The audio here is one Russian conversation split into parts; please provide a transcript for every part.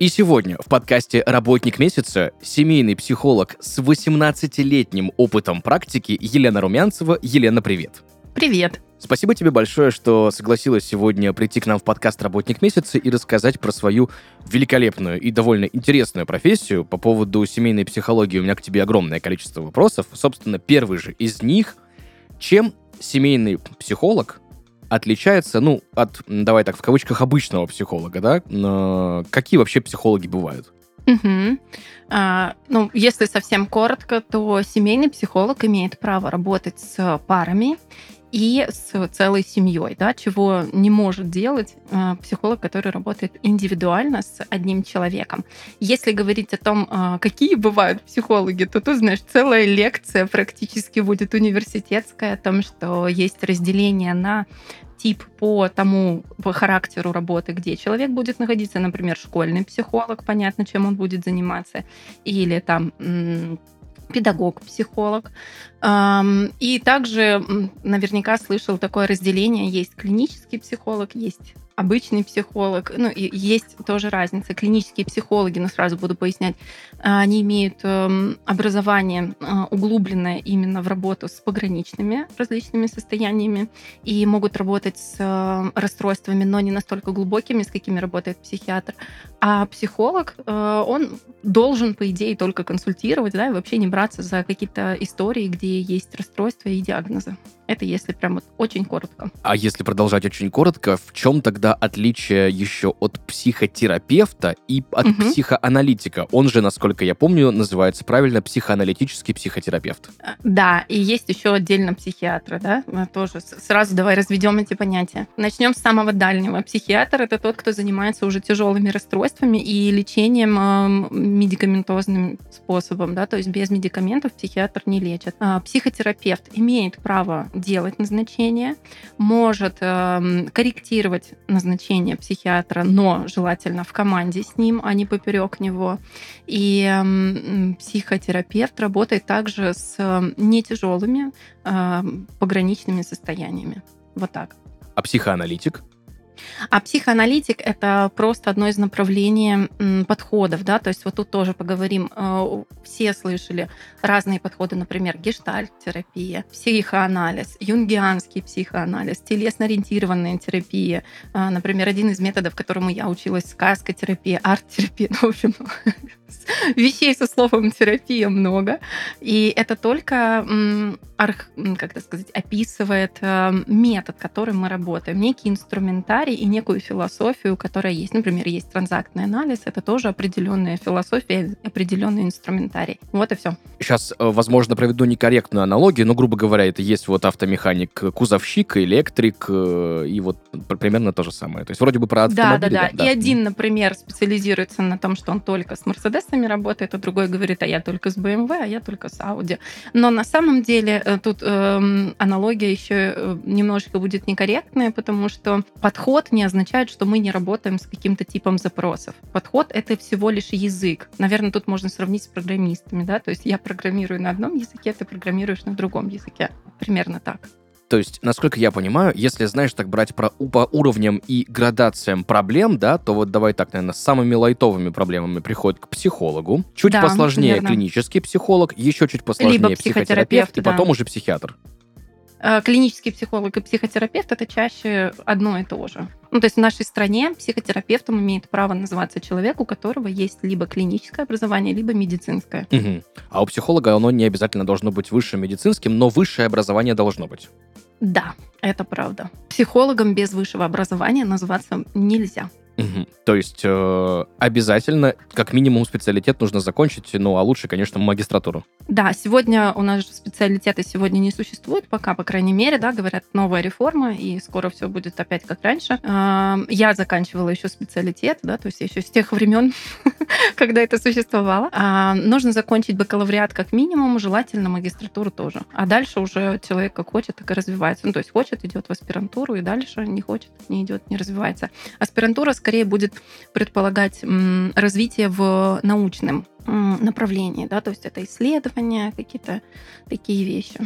и сегодня в подкасте «Работник месяца» семейный психолог с 18-летним опытом практики Елена Румянцева. Елена, привет. Привет. Спасибо тебе большое, что согласилась сегодня прийти к нам в подкаст «Работник месяца» и рассказать про свою великолепную и довольно интересную профессию. По поводу семейной психологии у меня к тебе огромное количество вопросов. Собственно, первый же из них. Чем семейный психолог отличается, ну, от, давай так, в кавычках, обычного психолога, да? Но какие вообще психологи бывают? Угу. А, ну, если совсем коротко, то семейный психолог имеет право работать с парами и с целой семьей, да, чего не может делать э, психолог, который работает индивидуально с одним человеком. Если говорить о том, э, какие бывают психологи, то тут, знаешь, целая лекция практически будет университетская о том, что есть разделение на тип по тому по характеру работы, где человек будет находиться, например, школьный психолог, понятно, чем он будет заниматься, или там педагог, психолог. И также наверняка слышал такое разделение. Есть клинический психолог, есть обычный психолог. Ну, и есть тоже разница. Клинические психологи, ну, сразу буду пояснять, они имеют эм, образование э, углубленное именно в работу с пограничными различными состояниями и могут работать с э, расстройствами, но не настолько глубокими, с какими работает психиатр. А психолог, э, он должен, по идее, только консультировать, да, и вообще не браться за какие-то истории, где есть расстройства и диагнозы. Это если прям вот очень коротко. А если продолжать очень коротко, в чем тогда отличие еще от психотерапевта и от угу. психоаналитика? Он же, насколько я помню, называется правильно психоаналитический психотерапевт. Э, да, и есть еще отдельно психиатры, да, Мы тоже сразу давай разведем эти понятия. Начнем с самого дальнего. Психиатр это тот, кто занимается уже тяжелыми расстройствами и лечением э, медикаментозным способом, да, то есть без медикаментов психиатр не лечит. А психотерапевт имеет право делать назначение, может э, корректировать назначение психиатра, но желательно в команде с ним, а не поперек него. И э, психотерапевт работает также с э, нетяжелыми э, пограничными состояниями. Вот так. А психоаналитик? А психоаналитик — это просто одно из направлений подходов, да, то есть вот тут тоже поговорим. Э, все слышали разные подходы, например, гештальт-терапия, психоанализ, юнгианский психоанализ, телесно-ориентированная терапия. Э, например, один из методов, которому я училась, сказкотерапия, арт-терапия, ну, в общем, вещей со словом терапия много. И это только, как это сказать, описывает э, метод, которым мы работаем, некий инструментарий и некую философию, которая есть. Например, есть транзактный анализ, это тоже определенная философия, определенный инструментарий. Вот и все. Сейчас, э, возможно, проведу некорректную аналогию, но, грубо говоря, это есть вот автомеханик, кузовщик, электрик, э, и вот примерно то же самое. То есть вроде бы про автомобили. Да, да, да. да. И один, например, специализируется на том, что он только с Мерседесами работает, а другой говорит, а я только с BMW, а я только с Audi. Но на самом деле э, тут э, аналогия еще немножечко будет некорректная, потому что подход не означает, что мы не работаем с каким-то типом запросов. Подход — это всего лишь язык. Наверное, тут можно сравнить с программистами, да, то есть я программирую на одном языке, ты программируешь на другом языке. Примерно так. То есть, насколько я понимаю, если, знаешь, так брать про, по уровням и градациям проблем, да, то вот давай так, наверное, с самыми лайтовыми проблемами приходит к психологу, чуть да, посложнее верно. клинический психолог, еще чуть посложнее Либо психотерапевт, и да. потом уже психиатр. Э, клинический психолог и психотерапевт это чаще одно и то же. Ну, то есть в нашей стране психотерапевтом имеет право называться человек, у которого есть либо клиническое образование, либо медицинское. Угу. А у психолога оно не обязательно должно быть высшим медицинским, но высшее образование должно быть. Да, это правда. Психологом без высшего образования называться нельзя. Угу. То есть э, обязательно, как минимум, специалитет нужно закончить, ну а лучше, конечно, магистратуру. Да, сегодня у нас же специалитеты сегодня не существует пока, по крайней мере, да, говорят, новая реформа, и скоро все будет опять как раньше. Э, я заканчивала еще специалитет, да, то есть еще с тех времен когда это существовало. А, нужно закончить бакалавриат как минимум, желательно магистратуру тоже. А дальше уже человек как хочет, так и развивается. Ну, то есть хочет, идет в аспирантуру, и дальше не хочет, не идет, не развивается. Аспирантура скорее будет предполагать развитие в научном направлении, да, то есть это исследования, какие-то такие вещи.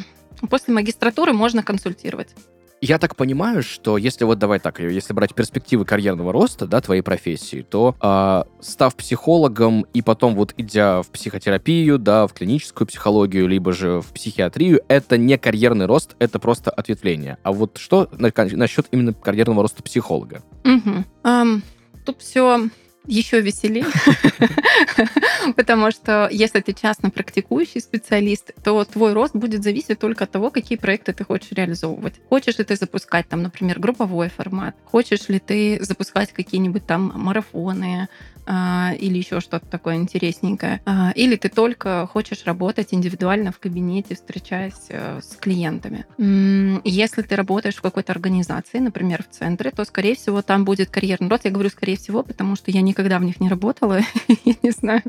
После магистратуры можно консультировать. Я так понимаю, что если вот давай так, если брать перспективы карьерного роста, да, твоей профессии, то э, став психологом и потом вот идя в психотерапию, да, в клиническую психологию, либо же в психиатрию, это не карьерный рост, это просто ответвление. А вот что на, насчет именно карьерного роста психолога? Угу. Um, тут все еще веселее, потому что если ты частно практикующий специалист, то твой рост будет зависеть только от того, какие проекты ты хочешь реализовывать. Хочешь ли ты запускать там, например, групповой формат, хочешь ли ты запускать какие-нибудь там марафоны, или еще что-то такое интересненькое. А, или ты только хочешь работать индивидуально в кабинете, встречаясь э, с клиентами. Если ты работаешь в какой-то организации, например, в центре, то, скорее всего, там будет карьерный рост. Я говорю, скорее всего, потому что я никогда в них не работала. я не знаю,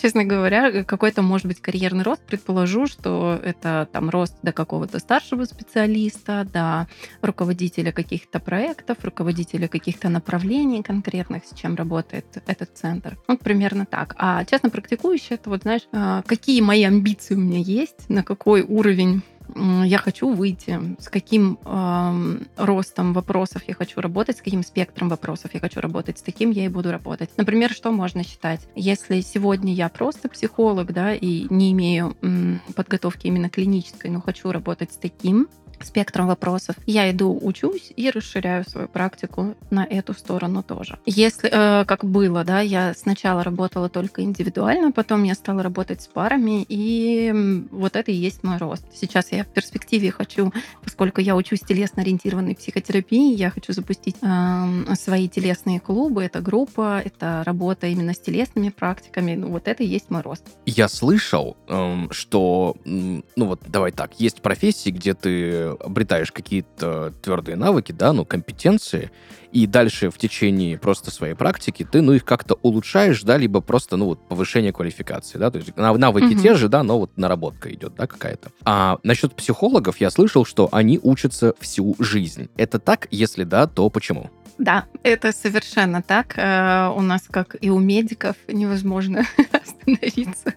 честно говоря, какой-то, может быть, карьерный рост. Предположу, что это там рост до какого-то старшего специалиста, до руководителя каких-то проектов, руководителя каких-то направлений конкретных, с чем работает этот центр. Вот примерно так. А частно практикующий, это вот, знаешь, а, какие мои амбиции у меня есть, на какой уровень я хочу выйти, с каким э, ростом вопросов я хочу работать, с каким спектром вопросов я хочу работать, с таким я и буду работать. Например, что можно считать? Если сегодня я просто психолог, да, и не имею м, подготовки именно клинической, но хочу работать с таким спектром вопросов. Я иду, учусь и расширяю свою практику на эту сторону тоже. Если, э, как было, да, я сначала работала только индивидуально, потом я стала работать с парами, и вот это и есть мой рост. Сейчас я в перспективе хочу, поскольку я учусь телесно-ориентированной психотерапии, я хочу запустить э, свои телесные клубы, это группа, это работа именно с телесными практиками, ну вот это и есть мой рост. Я слышал, э, что, ну вот давай так, есть профессии, где ты обретаешь какие-то твердые навыки, да, ну, компетенции, и дальше в течение просто своей практики ты, ну, их как-то улучшаешь, да, либо просто, ну, вот повышение квалификации, да, то есть навыки угу. те же, да, но вот наработка идет, да, какая-то. А насчет психологов я слышал, что они учатся всю жизнь. Это так? Если да, то почему? Да, это совершенно так. Э, у нас, как и у медиков, невозможно остановиться.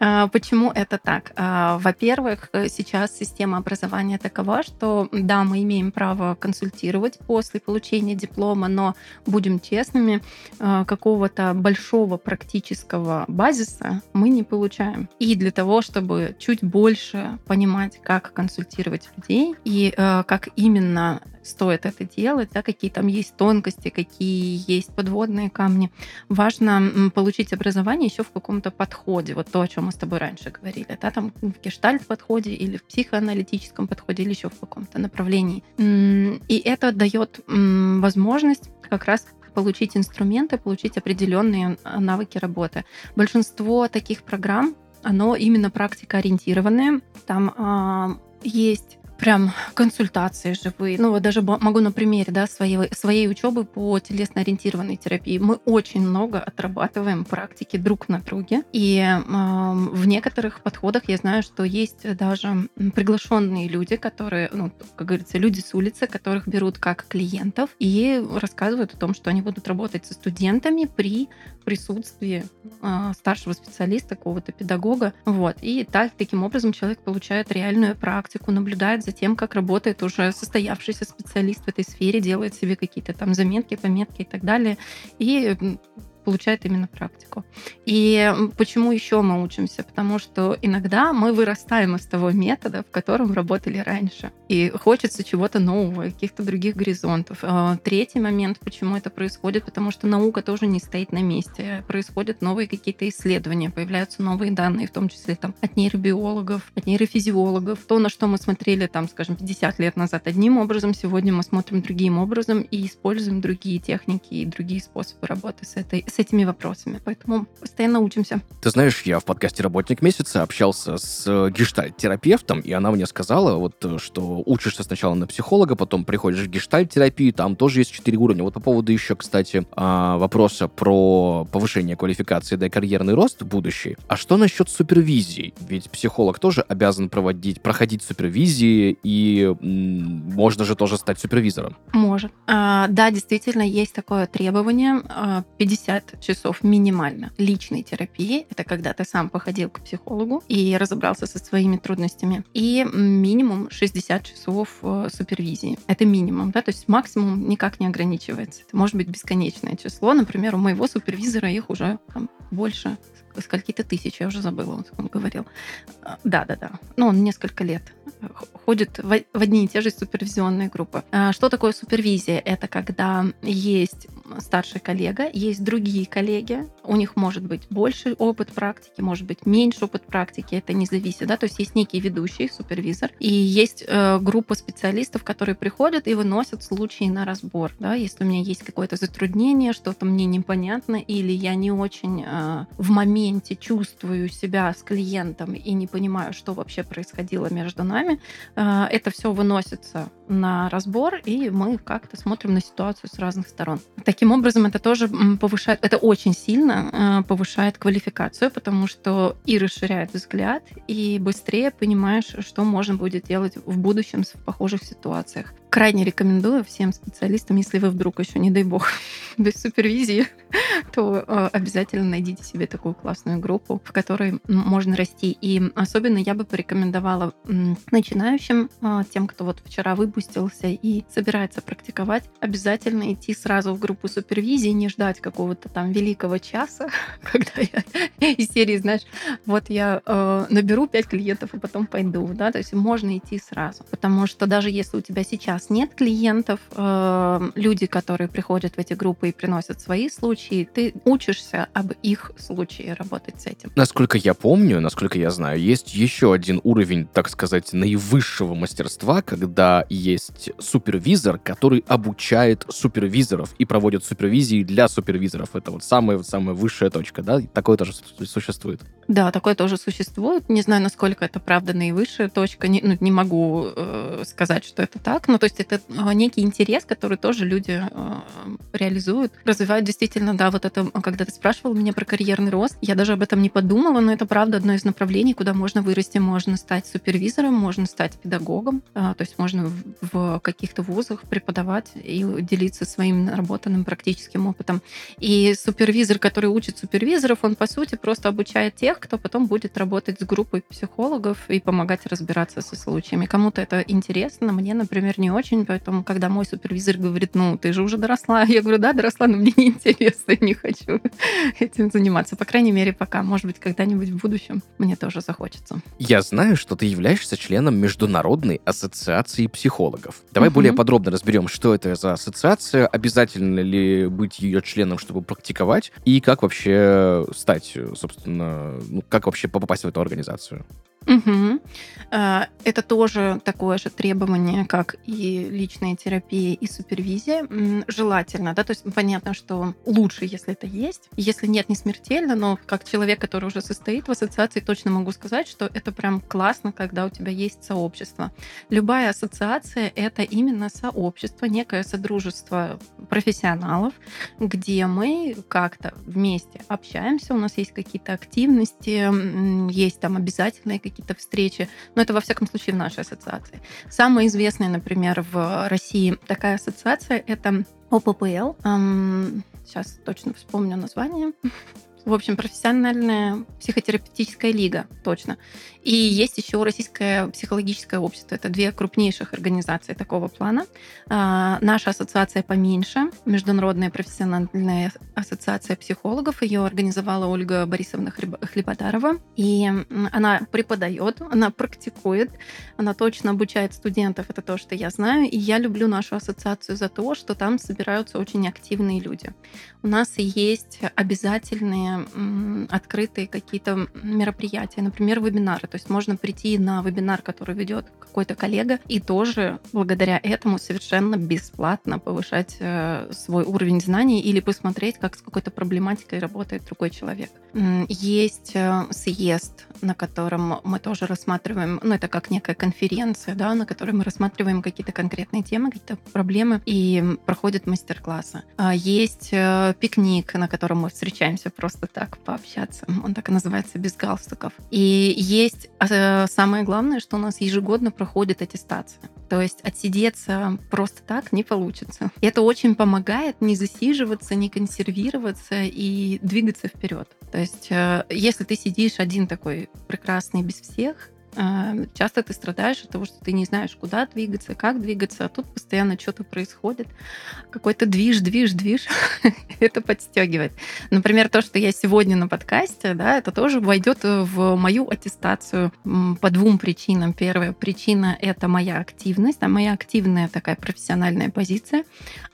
Э, почему это так? Э, во-первых, сейчас система образования такова, что да, мы имеем право консультировать после получения диплома, но будем честными, какого-то большого практического базиса мы не получаем. И для того, чтобы чуть больше понимать, как консультировать людей и как именно стоит это делать, да, какие там есть тонкости, какие есть подводные камни. Важно получить образование еще в каком-то подходе, вот то, о чем мы с тобой раньше говорили, да, там в гештальт-подходе или в психоаналитическом подходе или еще в каком-то направлении. И это дает возможность как раз получить инструменты, получить определенные а, навыки работы. Большинство таких программ, оно именно практикоориентированное. Там э, есть прям консультации живые. Ну, вот даже могу на примере да, своей, своей учебы по телесно-ориентированной терапии. Мы очень много отрабатываем практики друг на друге. И э, в некоторых подходах я знаю, что есть даже приглашенные люди, которые, ну, как говорится, люди с улицы, которых берут как клиентов и рассказывают о том, что они будут работать со студентами при присутствии э, старшего специалиста, какого-то педагога. Вот. И так, таким образом человек получает реальную практику, наблюдает за тем, как работает уже состоявшийся специалист в этой сфере, делает себе какие-то там заметки, пометки и так далее. И получает именно практику. И почему еще мы учимся? Потому что иногда мы вырастаем из того метода, в котором работали раньше. И хочется чего-то нового, каких-то других горизонтов. А, третий момент, почему это происходит, потому что наука тоже не стоит на месте. Происходят новые какие-то исследования, появляются новые данные, в том числе там, от нейробиологов, от нейрофизиологов. То, на что мы смотрели, там, скажем, 50 лет назад одним образом, сегодня мы смотрим другим образом и используем другие техники и другие способы работы с этой с этими вопросами. Поэтому постоянно учимся. Ты знаешь, я в подкасте «Работник месяца» общался с э, гештальт-терапевтом, и она мне сказала, вот, э, что учишься сначала на психолога, потом приходишь в гештальт-терапию, там тоже есть четыре уровня. Вот по поводу еще, кстати, а, вопроса про повышение квалификации, да и карьерный рост в будущее. А что насчет супервизии? Ведь психолог тоже обязан проводить, проходить супервизии, и м, можно же тоже стать супервизором. Может. А, да, действительно, есть такое требование. а, 50 часов минимально личной терапии. Это когда ты сам походил к психологу и разобрался со своими трудностями. И минимум 60 часов э, супервизии. Это минимум, да, то есть максимум никак не ограничивается. Это может быть бесконечное число. Например, у моего супервизора их уже там, больше скольки-то тысяч, я уже забыла, он, он говорил. А, Да-да-да. Ну, он несколько лет э, ходит в, в одни и те же супервизионные группы. А Что такое супервизия? Это когда есть старший коллега, есть другие коллеги, у них может быть больше опыт практики, может быть меньше опыт практики, это не зависит, да, то есть есть некий ведущий, супервизор, и есть э, группа специалистов, которые приходят и выносят случаи на разбор, да, если у меня есть какое-то затруднение, что-то мне непонятно, или я не очень э, в моменте чувствую себя с клиентом и не понимаю, что вообще происходило между нами, э, это все выносится на разбор, и мы как-то смотрим на ситуацию с разных сторон. Таким образом, это тоже повышает, это очень сильно э, повышает квалификацию, потому что и расширяет взгляд, и быстрее понимаешь, что можно будет делать в будущем в похожих ситуациях. Крайне рекомендую всем специалистам, если вы вдруг еще, не дай бог, без супервизии, то э, обязательно найдите себе такую классную группу, в которой можно расти. И особенно я бы порекомендовала начинающим, э, тем, кто вот вчера выпустился и собирается практиковать, обязательно идти сразу в группу супервизии, не ждать какого-то там великого часа, когда я из серии, знаешь, вот я э, наберу 5 клиентов и потом пойду, да, то есть можно идти сразу, потому что даже если у тебя сейчас нет клиентов, э, люди, которые приходят в эти группы и приносят свои случаи, ты учишься об их случае работать с этим. Насколько я помню, насколько я знаю, есть еще один уровень, так сказать, наивысшего мастерства, когда есть супервизор, который обучает супервизоров и проводит супервизии для супервизоров. Это вот самая, самая высшая точка, да? Такое тоже су- существует. Да, такое тоже существует. Не знаю, насколько это правда наивысшая точка. Не, ну, не могу э, сказать, что это так. Ну, то есть это э, некий интерес, который тоже люди э, реализуют, развивают действительно, да, вот это, когда ты спрашивал меня про карьерный рост, я даже об этом не подумала, но это правда одно из направлений, куда можно вырасти. Можно стать супервизором, можно стать педагогом, э, то есть можно в, в каких-то вузах преподавать и делиться своим наработанным практическим опытом. И супервизор, который учит супервизоров, он, по сути, просто обучает тех, кто потом будет работать с группой психологов и помогать разбираться со случаями. Кому-то это интересно, мне, например, не очень, поэтому, когда мой супервизор говорит, ну, ты же уже доросла, я говорю, да, доросла, но мне не интересно, не хочу этим заниматься. По крайней мере, пока. Может быть, когда-нибудь в будущем мне тоже захочется. Я знаю, что ты являешься членом Международной ассоциации психологов. Давай Мгм. более подробно разберем, что это за ассоциация, обязательно ли быть ее членом, чтобы практиковать, и как вообще стать, собственно, ну, как вообще попасть в эту организацию. А, Это тоже такое же требование, как и личная терапия и супервизия. Желательно, да, то есть понятно, что лучше, если это есть. Если нет, не смертельно, но как человек, который уже состоит в ассоциации, точно могу сказать, что это прям классно, когда у тебя есть сообщество. Любая ассоциация — это именно сообщество, некое содружество профессионалов, где мы как-то вместе общаемся, у нас есть какие-то активности, есть там обязательные какие-то встречи, но это во всяком случае в нашей ассоциации. Самая известная, например, в России такая ассоциация — это ОППЛ. Ам, Сейчас точно вспомню название. В общем, профессиональная психотерапевтическая лига, точно. И есть еще Российское психологическое общество. Это две крупнейших организации такого плана. А, Наша ассоциация поменьше, Международная профессиональная ассоциация психологов. Ее организовала Ольга Борисовна Хлеб- Хлебодарова. И она преподает, она практикует, она точно обучает студентов. Это то, что я знаю. И я люблю нашу ассоциацию за то, что там собираются очень активные люди. У нас есть обязательные открытые какие-то мероприятия, например, вебинары. То есть можно прийти на вебинар, который ведет какой-то коллега, и тоже благодаря этому совершенно бесплатно повышать э, свой уровень знаний или посмотреть, как с какой-то проблематикой работает другой человек. Есть э, съезд, на котором мы тоже рассматриваем, ну, это как некая конференция, да, на которой мы рассматриваем какие-то конкретные темы, какие-то проблемы, и проходят мастер-классы. А Есть э, пикник, на котором мы встречаемся просто так пообщаться. Он так и называется «Без галстуков». И есть э, самое главное, что у нас ежегодно проходит аттестация. То есть отсидеться просто так не получится. И это очень помогает не засиживаться, не консервироваться и двигаться вперед. То есть э, если ты сидишь один такой прекрасный без всех, часто ты страдаешь от того, что ты не знаешь, куда двигаться, как двигаться, а тут постоянно что-то происходит. Какой-то движ, движ, движ. это подстегивает. Например, то, что я сегодня на подкасте, да, это тоже войдет в мою аттестацию по двум причинам. Первая причина — это моя активность, а моя активная такая профессиональная позиция.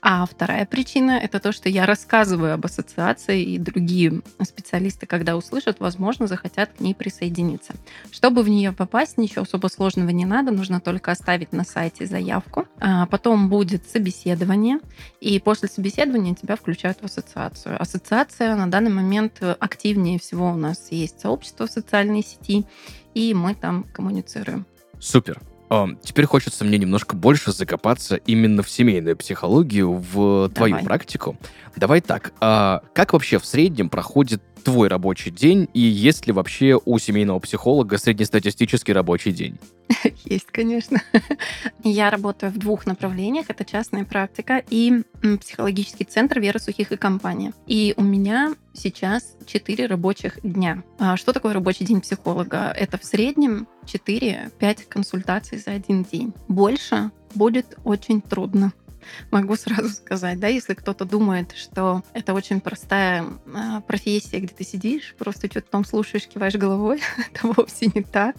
А вторая причина — это то, что я рассказываю об ассоциации, и другие специалисты, когда услышат, возможно, захотят к ней присоединиться. Чтобы в нее попасть, ничего особо сложного не надо, нужно только оставить на сайте заявку. А Потом будет собеседование, и после собеседования тебя включают в ассоциацию. Ассоциация на данный момент активнее всего у нас есть сообщество в социальной сети, и мы там коммуницируем. Супер. А, Теперь хочется мне немножко больше закопаться именно в семейную психологию, в твою Давай. практику. Давай так, а как вообще в среднем проходит твой рабочий день, и есть ли вообще у семейного психолога среднестатистический рабочий день? Есть, конечно. Я работаю в двух направлениях. Это частная практика и психологический центр Вера Сухих и компания. И у меня сейчас 4 рабочих дня. А Что такое рабочий день психолога? Это в среднем 4-5 консультаций за один день. Больше будет очень трудно. Могу сразу сказать, да, если кто-то думает, что это очень простая а, профессия, где ты сидишь, просто что-то там слушаешь, киваешь головой, это вовсе не так.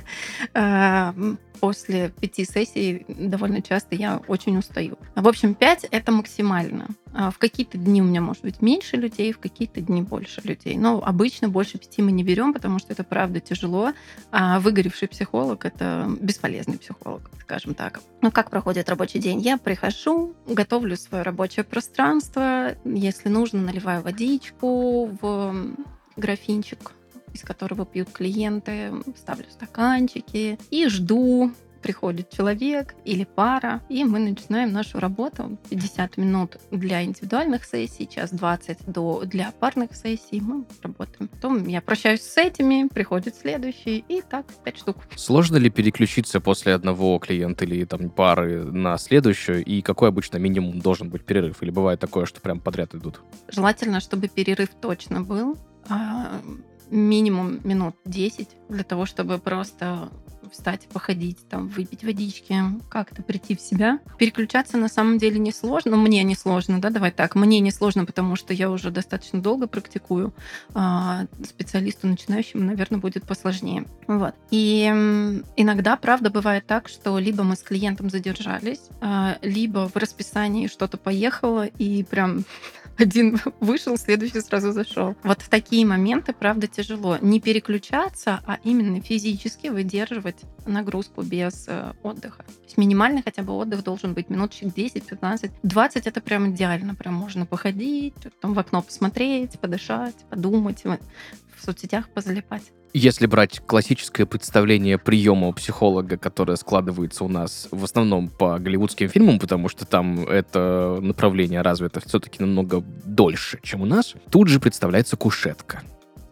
После пяти сессий довольно часто я очень устаю. В общем, пять это максимально. А В какие-то дни у меня может быть меньше людей, в какие-то дни больше людей. Но обычно больше пяти мы не берем, потому что это правда тяжело. А выгоревший психолог это бесполезный психолог, скажем так. Ну, как проходит рабочий день? Я прихожу, готовлю свое рабочее пространство. Если нужно, наливаю водичку в графинчик, из которого пьют клиенты, ставлю стаканчики и жду. Приходит человек или пара, и мы начинаем нашу работу. 50 минут для индивидуальных сессий, час 20 до, для парных сессий. Мы работаем. Потом я прощаюсь с этими, приходит следующий, и так 5 штук. Сложно ли переключиться после одного клиента или там пары на следующую, и какой обычно минимум должен быть перерыв? Или бывает такое, что прям подряд идут? Желательно, чтобы перерыв точно был. Минимум минут 10 для того, чтобы просто встать, походить, там, выпить водички, как-то прийти в себя. Переключаться на самом деле несложно. Ну, мне не сложно, да, давай так. Мне не сложно, потому что я уже достаточно долго практикую. А специалисту начинающему, наверное, будет посложнее. Вот. И иногда, правда, бывает так, что либо мы с клиентом задержались, а, либо в расписании что-то поехало, и прям один вышел, следующий сразу зашел. Вот в такие моменты, правда, тяжело. Не переключаться, а именно физически выдерживать нагрузку без э, отдыха. То есть минимальный хотя бы отдых должен быть минуточек 10, 15. 20 это прям идеально. Прям можно походить, там в окно посмотреть, подышать, подумать, соцсетях позалипать. Если брать классическое представление приема у психолога, которое складывается у нас в основном по голливудским фильмам, потому что там это направление развито все-таки намного дольше, чем у нас, тут же представляется кушетка.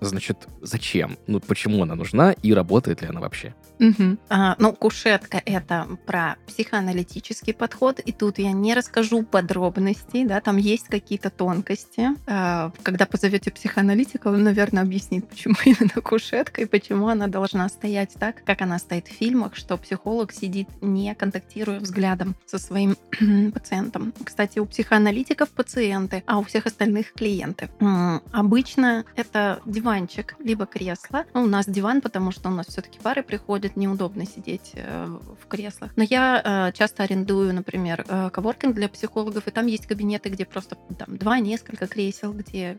Значит, зачем? Ну, почему она нужна и работает ли она вообще? Мгм. А, ну, кушетка — это про психоаналитический подход, и тут я не расскажу подробностей, да, там есть какие-то тонкости. А, когда позовете психоаналитика, он, наверное, объяснит, почему именно кушетка и почему она должна стоять так, как она стоит в фильмах, что психолог сидит, не контактируя взглядом со своим пациентом. Кстати, у психоаналитиков пациенты, а у всех остальных клиенты. М, Обычно это диванчик, либо кресло. Ну, у нас диван, потому что у нас все-таки пары приходят, будет неудобно сидеть э, в креслах. Но я э, часто арендую, например, э, коворкинг для психологов, и там есть кабинеты, где просто там два, несколько кресел, где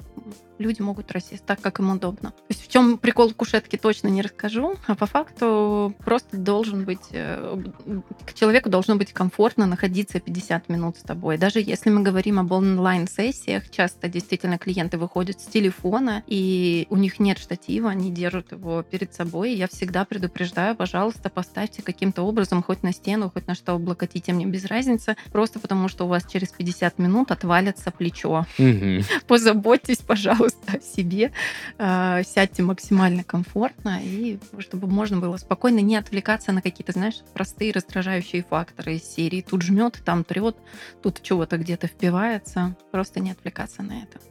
люди могут рассесть так, как им удобно. То есть в чем прикол кушетки точно не расскажу, а по факту просто должен быть, к человеку должно быть комфортно находиться 50 минут с тобой. Даже если мы говорим об онлайн-сессиях, часто действительно клиенты выходят с телефона, и у них нет штатива, они держат его перед собой. Я всегда предупреждаю, пожалуйста, поставьте каким-то образом хоть на стену, хоть на что облокотите, мне без разницы, просто потому что у вас через 50 минут отвалится плечо. Мгм. Позаботьтесь, пожалуйста, о себе, э, сядьте максимально комфортно, и чтобы можно было спокойно не отвлекаться на какие-то, знаешь, простые раздражающие факторы из серии. Тут жмет, там трет, тут чего-то где-то впивается. Просто не отвлекаться на это.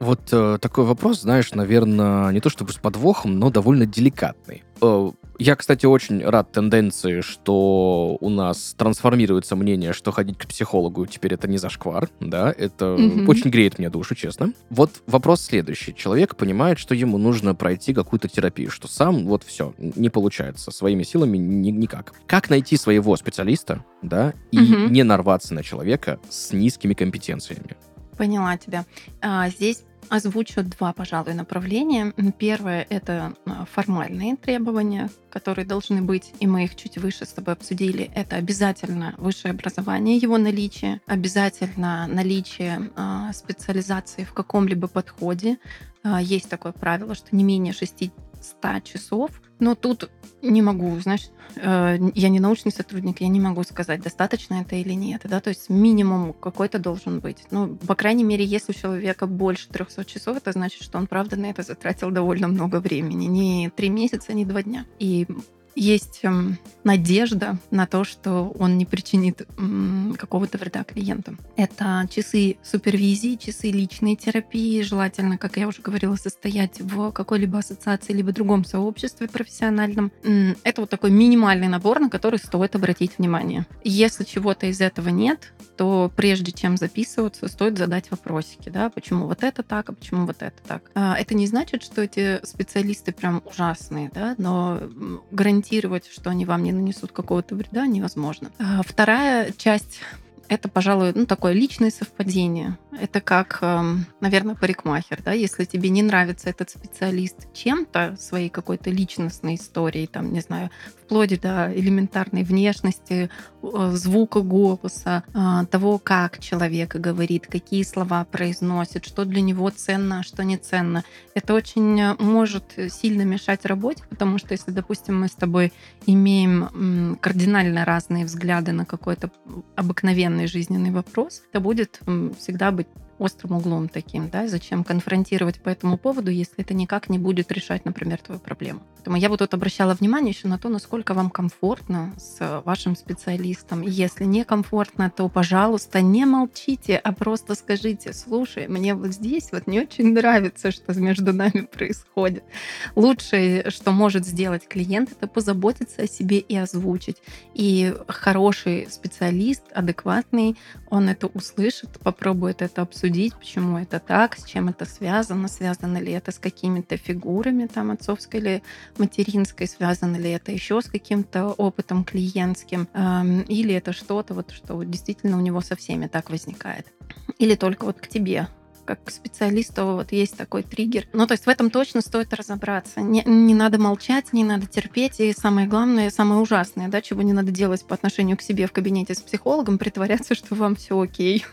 Вот э, такой вопрос, знаешь, наверное, не то чтобы с подвохом, но довольно деликатный. Э, я, кстати, очень рад тенденции, что у нас трансформируется мнение, что ходить к психологу теперь это не зашквар, да, это Мгм. очень греет мне душу, честно. Вот вопрос следующий. Человек понимает, что ему нужно пройти какую-то терапию, что сам вот все, не получается, своими силами ни- никак. Как найти своего специалиста, да, и Мгм. не нарваться на человека с низкими компетенциями? Поняла тебя. А, Здесь озвучу два, пожалуй, направления. Первое — это а, формальные требования, которые должны быть, и мы их чуть выше с тобой обсудили. Это обязательно высшее образование, его наличие, обязательно наличие а, специализации в каком-либо подходе. А, Есть такое правило, что не менее 600 часов. Но тут не могу, знаешь, э, я не научный сотрудник, я не могу сказать, достаточно это или нет. Да? То есть минимум какой-то должен быть. Ну, по крайней мере, если у человека больше 300 часов, это значит, что он, правда, на это затратил довольно много времени. Не три месяца, не два дня. И есть эм, надежда на то, что он не причинит какого-то вреда клиентам. Это часы супервизии, часы личной терапии. Желательно, как я уже говорила, состоять в какой-либо ассоциации либо другом сообществе профессиональном. Это вот такой минимальный набор, на который стоит обратить внимание. Если чего-то из этого нет, то прежде чем записываться, стоит задать вопросики, да, почему вот это так, а почему вот это так. А, Это не значит, что эти специалисты прям ужасные, да, но м, гарантировать, что они вам не нанесут какого-то вреда, невозможно. А Вторая часть это, пожалуй, ну, такое личное совпадение. Это как, эм, наверное, парикмахер, да, если тебе не нравится этот специалист чем-то, своей какой-то личностной историей, там, не знаю, вплоть до элементарной внешности, э, звука голоса, э, того, как человек говорит, какие слова произносит, что для него ценно, а что не ценно. Это очень э, может сильно мешать работе, потому что если, допустим, мы с тобой имеем кардинально разные взгляды на какой-то обыкновенный жизненный вопрос, это будет всегда быть острым углом таким, да, зачем конфронтировать по этому поводу, если это никак не будет решать, например, твою проблему. Поэтому я бы тут обращала внимание еще на то, насколько вам комфортно с вашим специалистом. Если некомфортно, то, пожалуйста, не молчите, а просто скажите, слушай, мне вот здесь вот не очень нравится, что между нами происходит. Лучшее, что может сделать клиент, это позаботиться о себе и озвучить. И хороший специалист, адекватный, он это услышит, попробует это обсудить, почему это так, с чем это связано, связано ли это с какими-то фигурами там отцовской или материнской, связано ли это еще с каким-то опытом клиентским, эм, или это что-то, вот, что действительно у него со всеми так возникает. Или только вот к тебе как специалисту вот есть такой триггер. Ну, то есть в этом точно стоит разобраться. Не, не надо молчать, не надо терпеть. И самое главное, самое ужасное, да, чего не надо делать по отношению к себе в кабинете с психологом, притворяться, что вам все окей.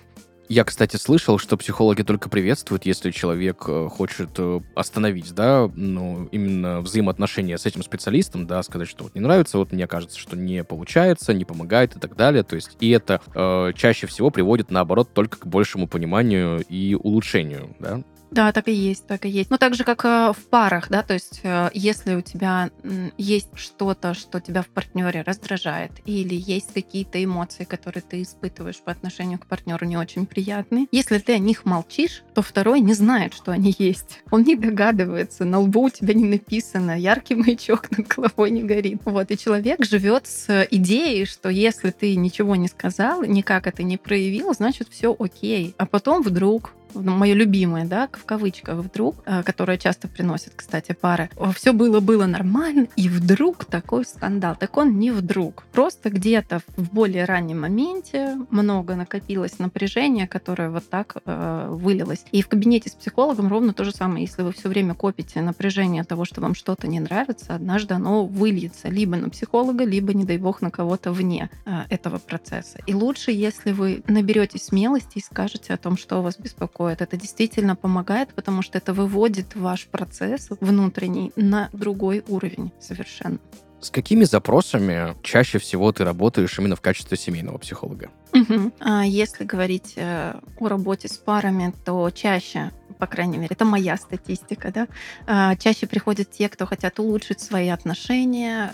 Я, кстати, слышал, что психологи только приветствуют, если человек э, хочет э, остановить, да, ну, именно взаимоотношения с этим специалистом, да, сказать, что вот не нравится, вот мне кажется, что не получается, не помогает и так далее. То есть, и это э, чаще всего приводит, наоборот, только к большему пониманию и улучшению, да. Да, так и есть, так и есть. Ну, так же, как э, в парах, да, то есть э, если у тебя есть что-то, что тебя в партнере раздражает, или есть какие-то эмоции, которые ты испытываешь по отношению к партнеру не очень приятные, если ты о них молчишь, то второй не знает, что они есть. Он не догадывается, на лбу у тебя не написано, яркий маячок над головой не горит. Вот, и человек живет с идеей, что если ты ничего не сказал, никак это не проявил, значит, все окей. А потом вдруг мое любимое, да, в кавычках вдруг, э, которое часто приносят, кстати, пары, все было-было нормально, и вдруг такой скандал. Так он не вдруг. Просто где-то в более раннем моменте много накопилось напряжения, которое вот так э, вылилось. И в кабинете с психологом ровно то же самое. Если вы все время копите напряжение того, что вам что-то не нравится, однажды оно выльется либо на психолога, либо, не дай бог, на кого-то вне э, этого процесса. И лучше, если вы наберетесь смелости и скажете о том, что вас беспокоит. Это действительно помогает, потому что это выводит ваш процесс внутренний на другой уровень совершенно. С какими запросами чаще всего ты работаешь именно в качестве семейного психолога? Угу. Если говорить э, о работе с парами, то чаще по крайней мере, это моя статистика, да, а, чаще приходят те, кто хотят улучшить свои отношения,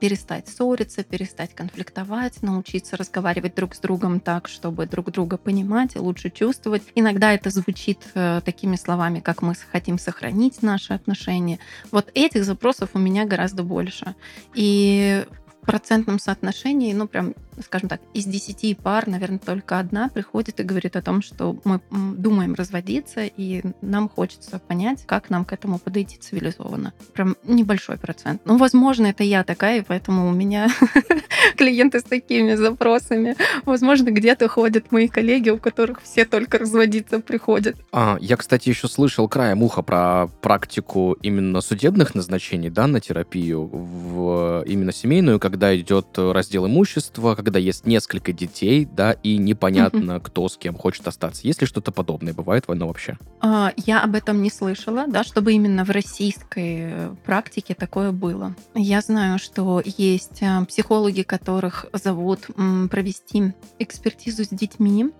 перестать ссориться, перестать конфликтовать, научиться разговаривать друг с другом так, чтобы друг друга понимать и лучше чувствовать. Иногда это звучит э, такими словами, как мы хотим сохранить наши отношения. Вот этих запросов у меня гораздо больше. И в процентном соотношении, ну, прям скажем так, из 10 пар, наверное, только одна приходит и говорит о том, что мы думаем разводиться, и нам хочется понять, как нам к этому подойти цивилизованно. Прям небольшой процент. Ну, возможно, это я такая, и поэтому у меня клиенты с такими запросами. Возможно, где-то ходят мои коллеги, у которых все только разводиться приходят. А, я, кстати, еще слышал краем уха про практику именно судебных назначений, да, на терапию, в именно семейную, когда идет раздел имущества, когда есть несколько детей, да, и непонятно, mm-hmm. кто с кем хочет остаться. Есть ли что-то подобное? Бывает война вообще? А, я об этом не слышала, да, чтобы именно в российской практике такое было. Я знаю, что есть а, психологи, которых зовут провести экспертизу с детьми,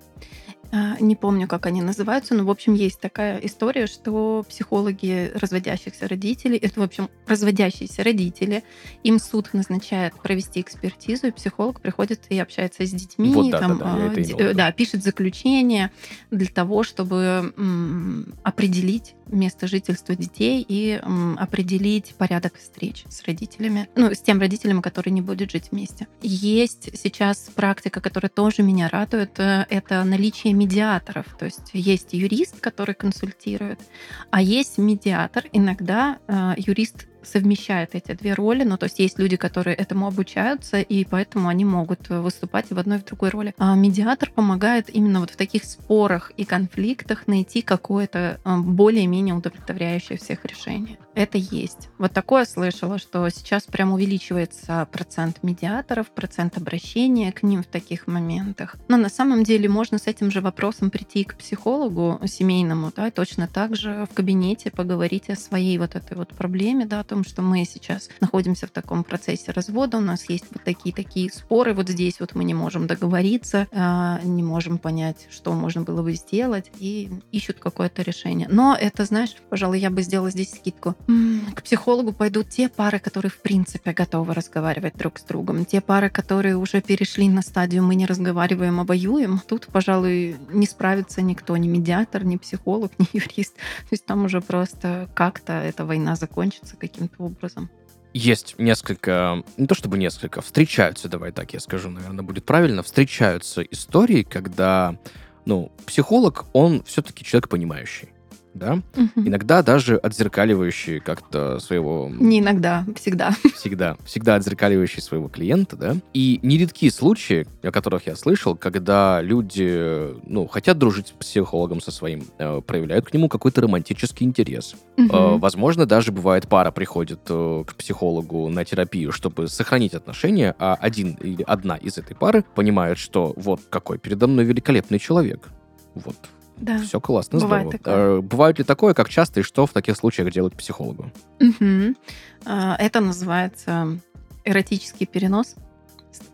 не помню, как они называются, но, в общем, есть такая история, что психологи разводящихся родителей, это, в общем, разводящиеся родители, им суд назначает провести экспертизу, и психолог приходит и общается с детьми, вот, да, там, да, да, э, да, пишет заключение для того, чтобы м- определить место жительства детей и м, определить порядок встреч с родителями, ну, с тем родителем, который не будет жить вместе. Есть сейчас практика, которая тоже меня радует, э, это наличие медиаторов. То есть есть юрист, который консультирует, а есть медиатор. Иногда э, юрист совмещает эти две роли. Ну, то есть есть люди, которые этому обучаются, и поэтому они могут выступать в одной и в другой роли. А медиатор помогает именно вот в таких спорах и конфликтах найти какое-то а, более-менее удовлетворяющее всех решение. Это есть. Вот такое слышала, что сейчас прям увеличивается процент медиаторов, процент обращения к ним в таких моментах. Но на самом деле можно с этим же вопросом прийти к психологу семейному, да, точно так же в кабинете поговорить о своей вот этой вот проблеме, да, том, что мы сейчас находимся в таком процессе развода, у нас есть вот такие-такие споры, вот здесь вот мы не можем договориться, а, не можем понять, что можно было бы сделать, и ищут какое-то решение. Но это, знаешь, пожалуй, я бы сделала здесь скидку. К психологу пойдут те пары, которые в принципе готовы разговаривать друг с другом, те пары, которые уже перешли на стадию «мы не разговариваем, а воюем». Тут, пожалуй, не справится никто, ни медиатор, ни психолог, ни юрист. То есть там уже просто как-то эта война закончится каким каким-то образом. Есть несколько, не то чтобы несколько, встречаются, давай так я скажу, наверное, будет правильно, встречаются истории, когда, ну, психолог, он все-таки человек понимающий да, угу. иногда даже отзеркаливающий как-то своего... Не иногда, всегда. Всегда. Всегда отзеркаливающий своего клиента, да. И нередки случаи, о которых я слышал, когда люди, ну, хотят дружить с психологом со своим, э, проявляют к нему какой-то романтический интерес. Угу. Э, возможно, даже бывает пара приходит э, к психологу на терапию, чтобы сохранить отношения, а один или одна из этой пары понимает, что вот какой передо мной великолепный человек. Вот да. Все классно, Бывает здорово. Такое. А, бывает ли такое, как часто и что в таких случаях делать психологу? Угу. Это называется эротический перенос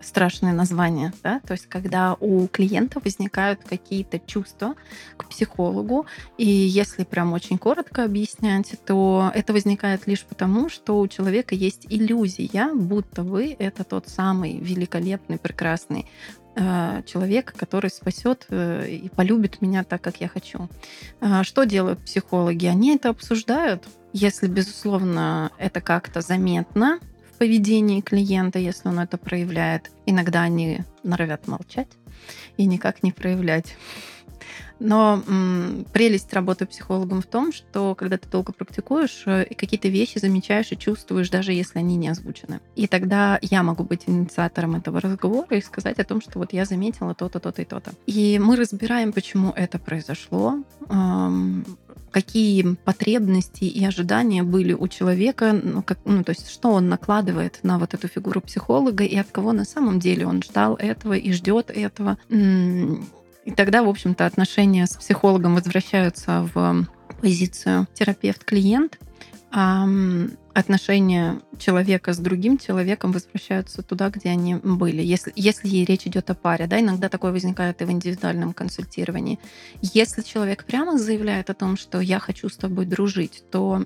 страшное название, да, то есть когда у клиента возникают какие-то чувства к психологу, и если прям очень коротко объяснять, то это возникает лишь потому, что у человека есть иллюзия, будто вы это тот самый великолепный, прекрасный человека, который спасет э, и полюбит меня так, как я хочу. А что делают психологи? Они это обсуждают. Если, безусловно, это как-то заметно в поведении клиента, если он это проявляет, иногда они норовят молчать и никак не проявлять Но м, прелесть работы психологом в том, что когда ты долго практикуешь, э, какие-то вещи замечаешь и чувствуешь, даже если они не озвучены. И тогда я могу быть инициатором этого разговора и сказать о том, что вот я заметила то-то, то-то и то-то. И мы разбираем, почему это произошло, эм, какие потребности и ожидания были у человека, ну, как, ну, то есть что он накладывает на вот эту фигуру психолога и от кого на самом деле он ждал этого и ждет этого. И тогда, в общем-то, отношения с психологом возвращаются в позицию терапевт-клиент, а отношения человека с другим человеком возвращаются туда, где они были. Если, если речь идет о паре, да, иногда такое возникает и в индивидуальном консультировании. Если человек прямо заявляет о том, что я хочу с тобой дружить, то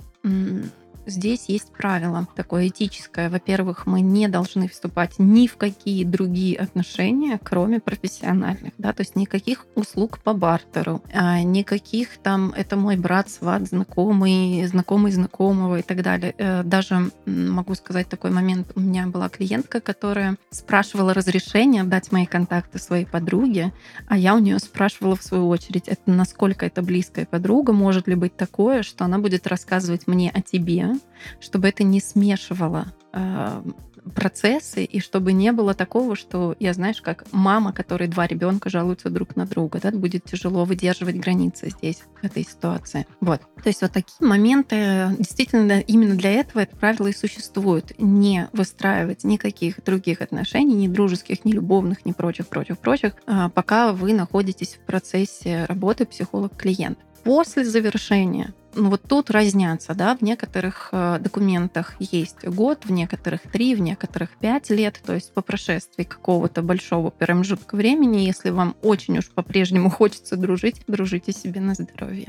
здесь есть правило такое этическое. Во-первых, мы не должны вступать ни в какие другие отношения, кроме профессиональных. Да? То есть никаких услуг по бартеру, а никаких там «это мой брат, сват, знакомый, знакомый знакомого» и так далее. Э, даже могу сказать такой момент. У меня была клиентка, которая спрашивала разрешение дать мои контакты своей подруге, а я у нее спрашивала в свою очередь, это насколько это близкая подруга, может ли быть такое, что она будет рассказывать мне о тебе, чтобы это не смешивало э, процессы, и чтобы не было такого, что я, знаешь, как мама, которой два ребенка жалуются друг на друга, да, будет тяжело выдерживать границы здесь, в этой ситуации. Вот. То есть вот такие моменты, действительно, именно для этого это правило и существует. Не выстраивать никаких других отношений, ни дружеских, ни любовных, ни прочих, прочих, прочих, а, пока вы находитесь в процессе работы психолог-клиент. После завершения ну вот тут разнятся, да, в некоторых э, документах есть год, в некоторых три, в некоторых пять лет, то есть по прошествии какого-то большого промежутка времени, если вам очень уж по-прежнему хочется дружить, дружите себе на здоровье.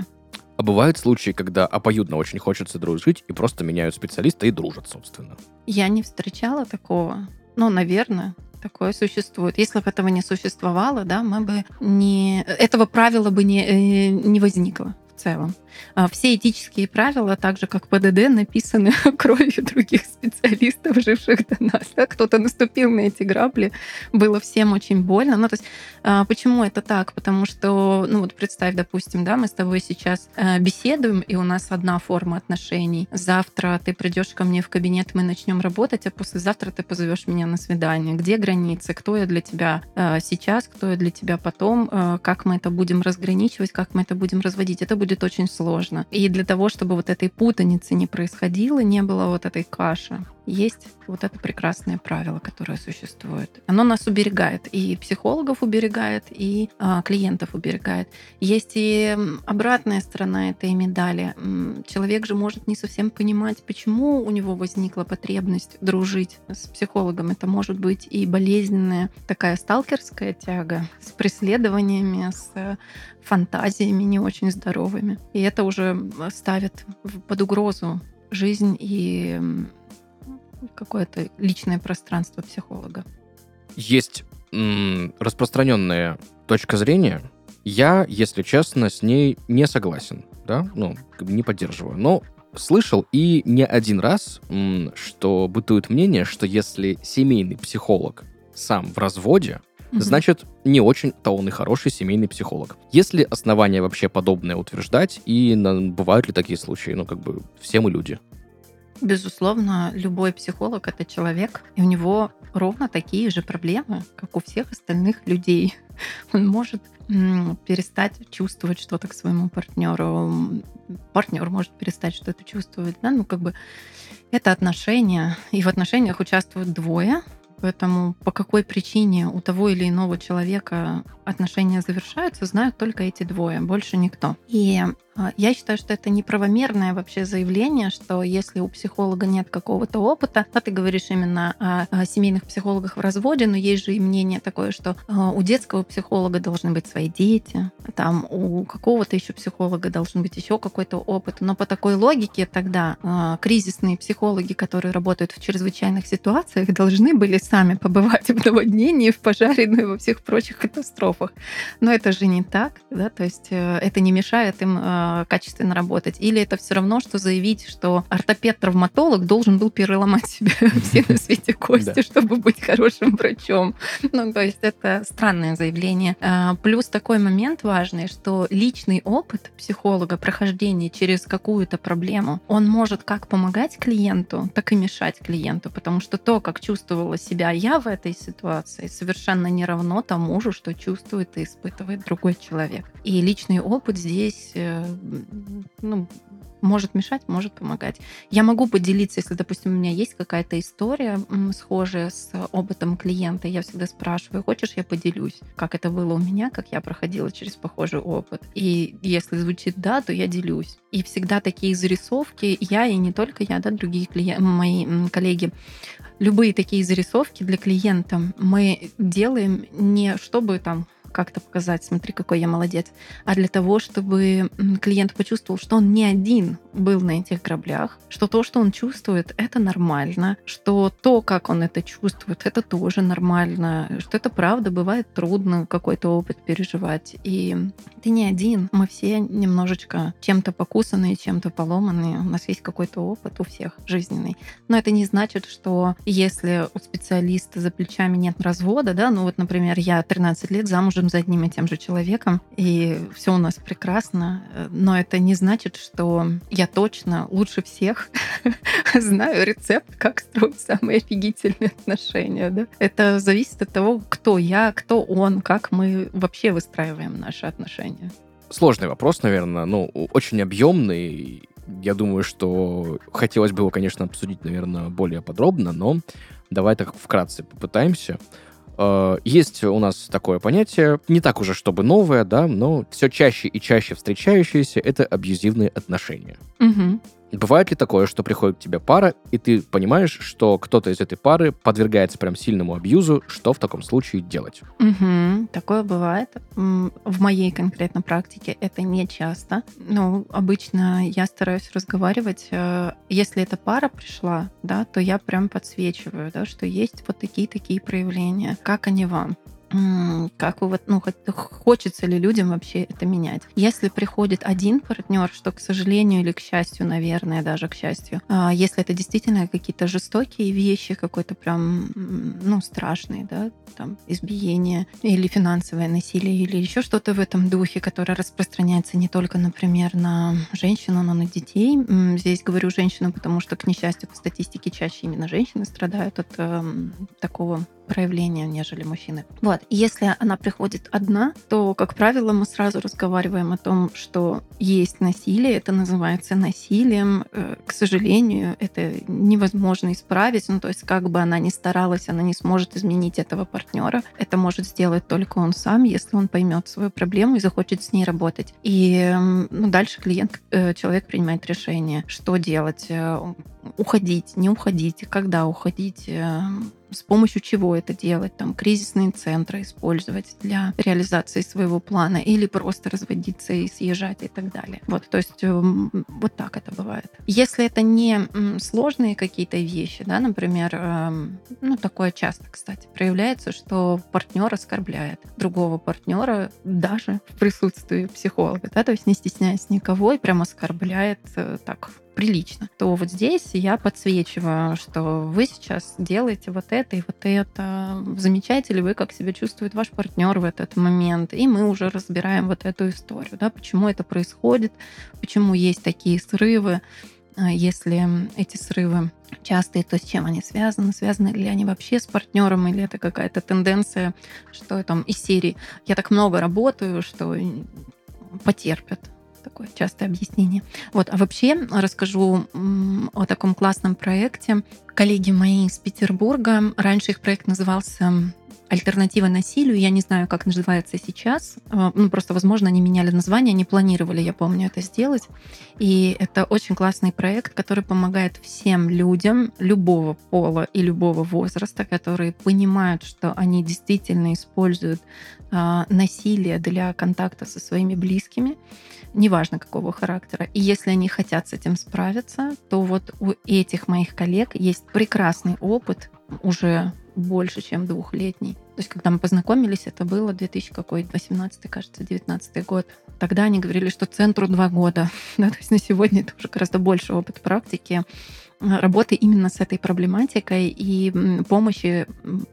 А бывают случаи, когда обоюдно очень хочется дружить и просто меняют специалиста и дружат, собственно? Я не встречала такого. Ну, наверное, такое существует. Если бы этого не существовало, да, мы бы не... Этого правила бы не, э, не возникло целом. А, все этические правила, так же как ПДД, написаны кровью других специалистов, живших до нас. Да? Кто-то наступил на эти грабли, было всем очень больно. Ну, то есть, а, почему это так? Потому что, ну вот представь, допустим, да, мы с тобой сейчас а, беседуем, и у нас одна форма отношений. Завтра ты придешь ко мне в кабинет, мы начнем работать, а послезавтра ты позовешь меня на свидание. Где границы? Кто я для тебя сейчас, кто я для тебя потом? Как мы это будем разграничивать, как мы это будем разводить? Это будет очень сложно сложно. И для того, чтобы вот этой путаницы не происходило, не было вот этой каши, есть вот это прекрасное правило, которое существует. Оно нас уберегает, и психологов уберегает, и а, клиентов уберегает. Есть и обратная сторона этой медали. Человек же может не совсем понимать, почему у него возникла потребность дружить с психологом. Это может быть и болезненная такая сталкерская тяга с преследованиями, с фантазиями не очень здоровыми. И это уже ставит под угрозу жизнь и какое-то личное пространство психолога. Есть м- распространенная точка зрения. Я, если честно, с ней не согласен, да, ну, не поддерживаю. Но слышал и не один раз, м- что бытует мнение, что если семейный психолог сам в разводе, mm значит, не очень-то он и хороший семейный психолог. Есть ли основания вообще подобное утверждать, и на, бывают ли такие случаи? Ну, как бы, все мы люди. Безусловно, любой психолог это человек, и у него ровно такие же проблемы, как у всех остальных людей. Он может перестать чувствовать что-то к своему партнеру. Партнер может перестать что-то чувствовать. Да? Ну, как бы это отношения. И в отношениях участвуют двое. Поэтому по какой причине у того или иного человека отношения завершаются, знают только эти двое, больше никто. И а, я считаю, что это неправомерное вообще заявление, что если у психолога нет какого-то опыта, а ты говоришь именно о, семейных психологах в разводе, но есть же и мнение такое, что а, у детского психолога должны быть свои дети, там у какого-то еще психолога должен быть еще какой-то опыт. Но по такой логике тогда э, кризисные психологи, которые работают в чрезвычайных ситуациях, должны были сами побывать в наводнении, в пожаре, ну и во всех прочих катастрофах. Но это же не так, да, то есть э, это не мешает им э, качественно работать. Или это все равно, что заявить, что ортопед-травматолог должен был переломать себе все на свете кости, чтобы быть хорошим врачом. Ну, то есть это странное заявление. А, плюс такой момент важный, что личный опыт психолога, прохождение через какую-то проблему, он может как помогать клиенту, так и мешать клиенту, потому что то, как чувствовала себя я в этой ситуации, совершенно не равно тому же, что чувствует и испытывает другой человек. И личный опыт здесь э, ну, может мешать, может помогать. Я могу поделиться, если, допустим, у меня есть какая-то история схожая с опытом клиента, я всегда спрашиваю, хочешь, я поделюсь, как это было у меня, как я проходила через похожий опыт. И если звучит да, то я делюсь. И всегда такие зарисовки, я и не только я, да, другие клиенты, мои коллеги, любые такие зарисовки для клиента мы делаем не чтобы там как-то показать, смотри, какой я молодец, а для того, чтобы клиент почувствовал, что он не один был на этих граблях, что то, что он чувствует, это нормально, что то, как он это чувствует, это тоже нормально, что это правда, бывает трудно какой-то опыт переживать. И ты не один, мы все немножечко чем-то покусанные, чем-то поломанные, у нас есть какой-то опыт у всех жизненный. Но это не значит, что если у специалиста за плечами нет развода, да, ну вот, например, я 13 лет замужем замужем за одним и тем же человеком, и все у нас прекрасно. Но это не значит, что я точно лучше всех знаю рецепт, как строить самые офигительные отношения. Да? Это зависит от того, кто я, кто он, как мы вообще выстраиваем наши отношения. Сложный вопрос, наверное, ну, очень объемный. Я думаю, что хотелось бы его, конечно, обсудить, наверное, более подробно, но давай так вкратце попытаемся. Э, есть у нас такое понятие, не так уже чтобы новое, да, но все чаще и чаще встречающееся, это абьюзивные отношения. Угу. Бывает ли такое, что приходит к тебе пара, и ты понимаешь, что кто-то из этой пары подвергается прям сильному абьюзу, что в таком случае делать? Угу, такое бывает. В моей конкретно практике это не часто. Ну, обычно я стараюсь разговаривать. Э, если эта пара пришла, да, то я прям подсвечиваю, да, что есть вот такие-такие проявления. Как они вам? Как вы вот, ну, хочется ли людям вообще это менять. Если приходит один партнер, что, к сожалению или к счастью, наверное, даже к счастью, а, если это действительно какие-то жестокие вещи, какой-то прям, ну, страшный, да, там, избиение или финансовое насилие или еще что-то в этом духе, которое распространяется не только, например, на женщину, но и на детей. Здесь говорю женщину, потому что, к несчастью, по статистике чаще именно женщины страдают от э, такого проявления, нежели мужчины. Вот. Если она приходит одна, то, как правило, мы сразу разговариваем о том, что есть насилие, это называется насилием. Э, к сожалению, это невозможно исправить. Ну, то есть, как бы она ни старалась, она не сможет изменить этого партнера. Это может сделать только он сам, если он поймет свою проблему и захочет с ней работать. И ну, дальше клиент, э, человек принимает решение, что делать, э, уходить, не уходить, когда уходить, с помощью чего это делать, там, кризисные центры использовать для реализации своего плана или просто разводиться и съезжать и так далее. Вот, то есть эм, вот так это бывает. Если это не сложные какие-то вещи, да, например, эм, ну, такое часто, кстати, проявляется, что партнер оскорбляет другого партнера даже в присутствии психолога, да, то есть не стесняясь никого и прям оскорбляет э, так прилично, то вот здесь я подсвечиваю, что вы сейчас делаете вот это и вот это. Замечаете ли вы, как себя чувствует ваш партнер в этот момент? И мы уже разбираем вот эту историю, да, почему это происходит, почему есть такие срывы, а если эти срывы частые, то с чем они связаны? Связаны ли они вообще с партнером, или это какая-то тенденция, что там из серии «я так много работаю, что потерпят» такое частое объяснение. Вот, а вообще расскажу о таком классном проекте. Коллеги мои из Петербурга, раньше их проект назывался альтернатива насилию. Я не знаю, как называется сейчас. А, ну, просто, возможно, они меняли название, они планировали, я помню, это сделать. И это очень классный проект, который помогает всем людям любого пола и любого возраста, которые понимают, что они действительно используют а, насилие для контакта со своими близкими, неважно какого характера. И если они хотят с этим справиться, то вот у этих моих коллег есть прекрасный опыт уже больше, чем двухлетний То есть, когда мы познакомились, это было 2000 какой 18 кажется, 19 год. Тогда они говорили, что центру два года. Да, то есть на сегодня это уже гораздо больше опыт практики э, работы именно с этой проблематикой и помощи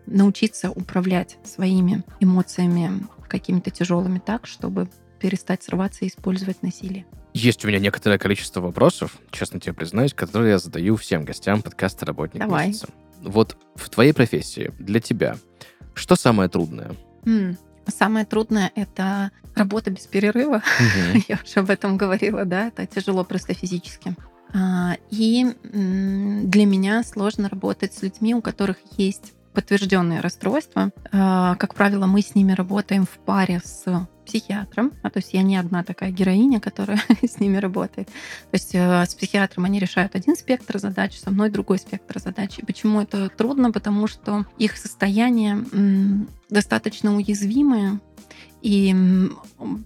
научиться управлять своими эмоциями какими-то тяжелыми так, чтобы перестать срываться и использовать насилие. Есть у меня некоторое количество вопросов, честно тебе признаюсь, которые я задаю всем гостям подкаста «Работник Давай. месяца». Вот в твоей профессии, для тебя, что самое трудное? М, Самое трудное — это работа без перерыва. Мгм. Я уже об этом говорила, да, это тяжело просто физически. А, И для меня сложно работать с людьми, у которых есть подтвержденные расстройства. Как правило, мы с ними работаем в паре с психиатром, а то есть я не одна такая героиня, которая с ними работает. То есть э, с психиатром они решают один спектр задач, со мной другой спектр задач. И почему это трудно? Потому что их состояние достаточно уязвимое, и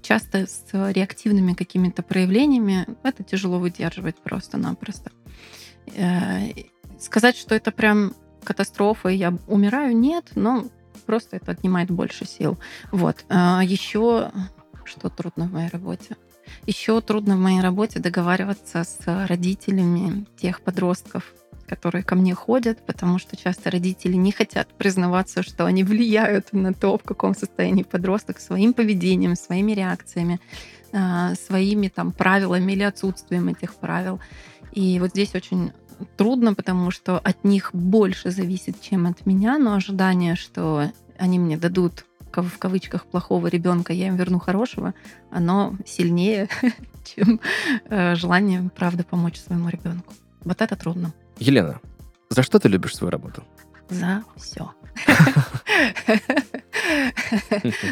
часто с реактивными какими-то проявлениями это тяжело выдерживать просто-напросто. Э, Сказать, что это прям катастрофа, и я умираю, нет, но просто это отнимает больше сил. Вот. Еще что трудно в моей работе? Еще трудно в моей работе договариваться с родителями тех подростков, которые ко мне ходят, потому что часто родители не хотят признаваться, что они влияют на то, в каком состоянии подросток своим поведением, своими реакциями, а, своими там правилами или отсутствием этих правил. И вот здесь очень трудно, потому что от них больше зависит, чем от меня, но ожидание, что они мне дадут в кавычках плохого ребенка, я им верну хорошего, оно сильнее, чем э, желание, правда, помочь своему ребенку. Вот это трудно. Елена, за что ты любишь свою работу? За все.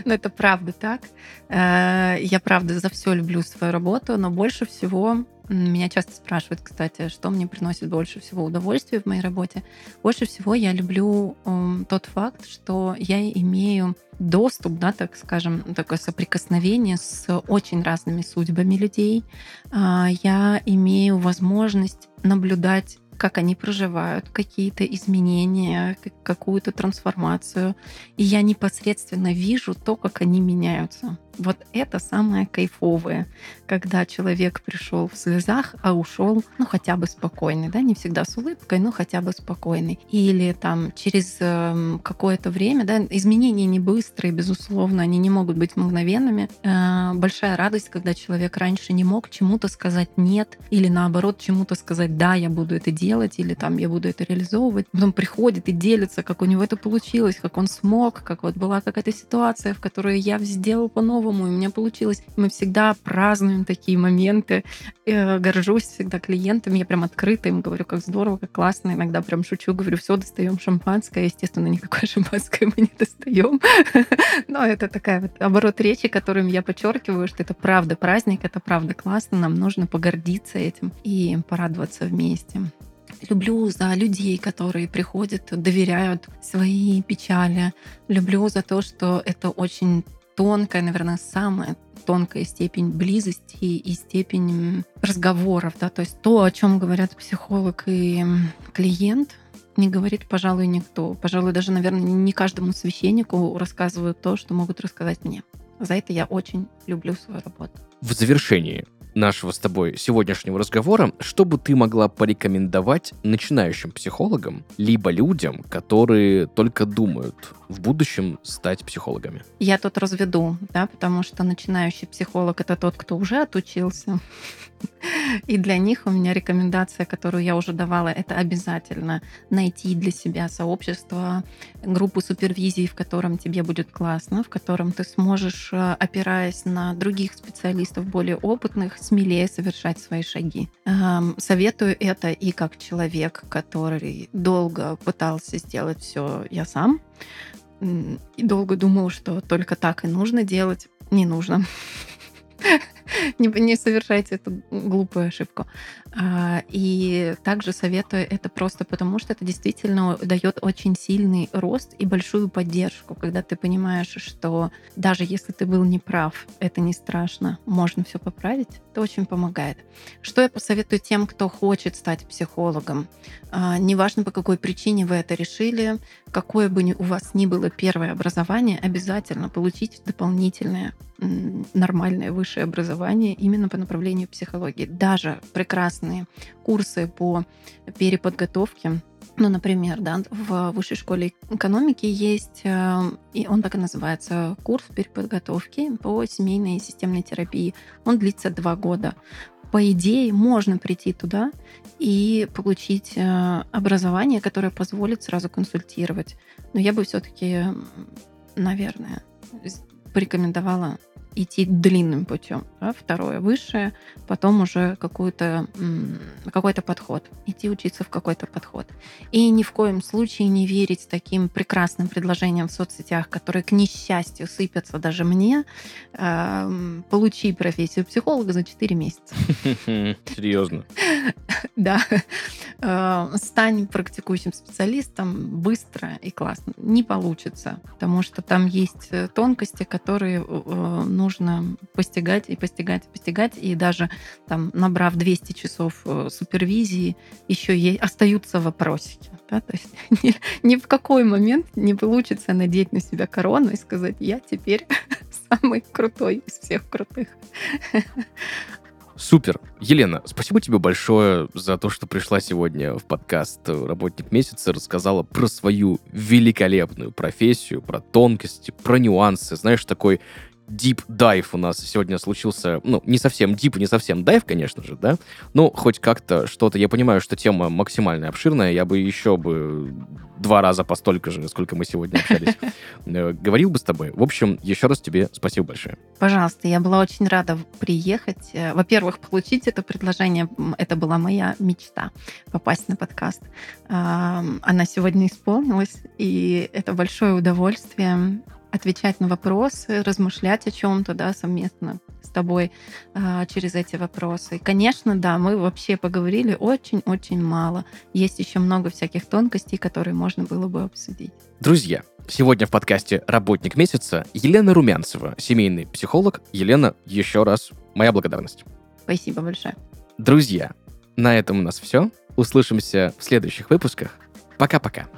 Ну, это правда так. Э, Я правда за все люблю свою работу, но больше всего меня часто спрашивают, кстати, что мне приносит больше всего удовольствия в моей работе. Больше всего я люблю м, тот факт, что я имею доступ, да, так скажем, такое соприкосновение с очень разными судьбами людей. А, Я имею возможность наблюдать как они проживают какие-то изменения, как- какую-то трансформацию. И я непосредственно вижу то, как они меняются. Вот это самое кайфовое, когда человек пришел в слезах, а ушел, ну, хотя бы спокойный, да, не всегда с улыбкой, но хотя бы спокойный. Или там через эм, какое-то время, да, изменения не быстрые, безусловно, они не могут быть мгновенными. Э, большая радость, когда человек раньше не мог чему-то сказать нет, или наоборот чему-то сказать да, я буду это делать, или там я буду это реализовывать. Потом приходит и делится, как у него это получилось, как он смог, как вот была какая-то ситуация, в которой я сделал по-новому, и у меня получилось. Мы всегда празднуем такие моменты. Э, горжусь всегда клиентами, я прям открыто им говорю, как здорово, как классно. Иногда прям шучу, говорю, все, достаем шампанское. Естественно, никакое шампанское мы не достаем. Но это такая вот оборот речи, которым я подчеркиваю, что это правда праздник, это правда классно, нам нужно погордиться этим и порадоваться вместе. Люблю за людей, которые приходят, доверяют свои печали. Люблю за то, что это очень тонкая, наверное, самая тонкая степень близости и степень разговоров, да, то есть то, о чем говорят психолог и клиент, не говорит, пожалуй, никто. Пожалуй, даже, наверное, не каждому священнику рассказывают то, что могут рассказать мне. За это я очень люблю свою работу. В завершении нашего с тобой сегодняшнего разговора, что бы ты могла порекомендовать начинающим психологам, либо людям, которые только думают в будущем стать психологами? Я тут разведу, да, потому что начинающий психолог это тот, кто уже отучился. И для них у меня рекомендация, которую я уже давала, это обязательно найти для себя сообщество, группу супервизии, в котором тебе будет классно, в котором ты сможешь, э, опираясь на других специалистов более опытных, смелее совершать свои шаги. Эм, Советую это и как человек, который долго пытался сделать все я сам, и долго думал, что только так и нужно делать. Не нужно. не, не совершайте эту глупую ошибку. А, и также советую это просто потому, что это действительно дает очень сильный рост и большую поддержку, когда ты понимаешь, что даже если ты был неправ, это не страшно, можно все поправить, это очень помогает. Что я посоветую тем, кто хочет стать психологом? А, неважно, по какой причине вы это решили, какое бы у вас ни было первое образование, обязательно получить дополнительное нормальное высшее образование именно по направлению психологии. Даже прекрасные курсы по переподготовке ну, например, да, в высшей школе экономики есть, э, и он так и называется, курс переподготовки по семейной и системной терапии. Он длится два года. По идее, можно прийти туда и получить э, образование, которое позволит сразу консультировать. Но я бы все-таки, наверное, порекомендовала идти длинным путем. Да? Второе высшее, потом уже какой-то какой-то подход. Идти учиться в какой-то подход. И ни в коем случае не верить таким прекрасным предложениям в соцсетях, которые, к несчастью, сыпятся даже мне. Э, получи профессию психолога за 4 месяца. Серьезно? Да. Э, стань практикующим специалистом быстро и классно. Не получится, потому что там есть э, тонкости, которые э, нужно постигать и постигать и постигать. И даже там, набрав 200 часов супервизии, еще есть, остаются вопросики. Да? То есть ни, ни в какой момент не получится надеть на себя корону и сказать, я теперь самый крутой из всех крутых. Супер. Елена, спасибо тебе большое за то, что пришла сегодня в подкаст «Работник месяца», рассказала про свою великолепную профессию, про тонкости, про нюансы. Знаешь, такой deep dive у нас сегодня случился, ну, не совсем deep, не совсем dive, конечно же, да, но хоть как-то что-то, я понимаю, что тема максимально обширная, я бы еще бы два раза по столько же, сколько мы сегодня общались, э, говорил бы с тобой. В общем, еще раз тебе спасибо большое. Пожалуйста, я была очень рада приехать. Э, во-первых, получить это предложение, это была моя мечта, попасть на подкаст. Она сегодня исполнилась, и это большое удовольствие отвечать на вопросы, размышлять о чем-то, да, совместно с тобой э, через эти вопросы. И, конечно, да, мы вообще поговорили очень-очень мало. Есть еще много всяких тонкостей, которые можно было бы обсудить. Друзья, сегодня в подкасте «Работник месяца» Елена Румянцева, семейный психолог. Елена, еще раз моя благодарность. Спасибо большое. Друзья, на этом у нас все. Услышимся в следующих выпусках. Пока-пока.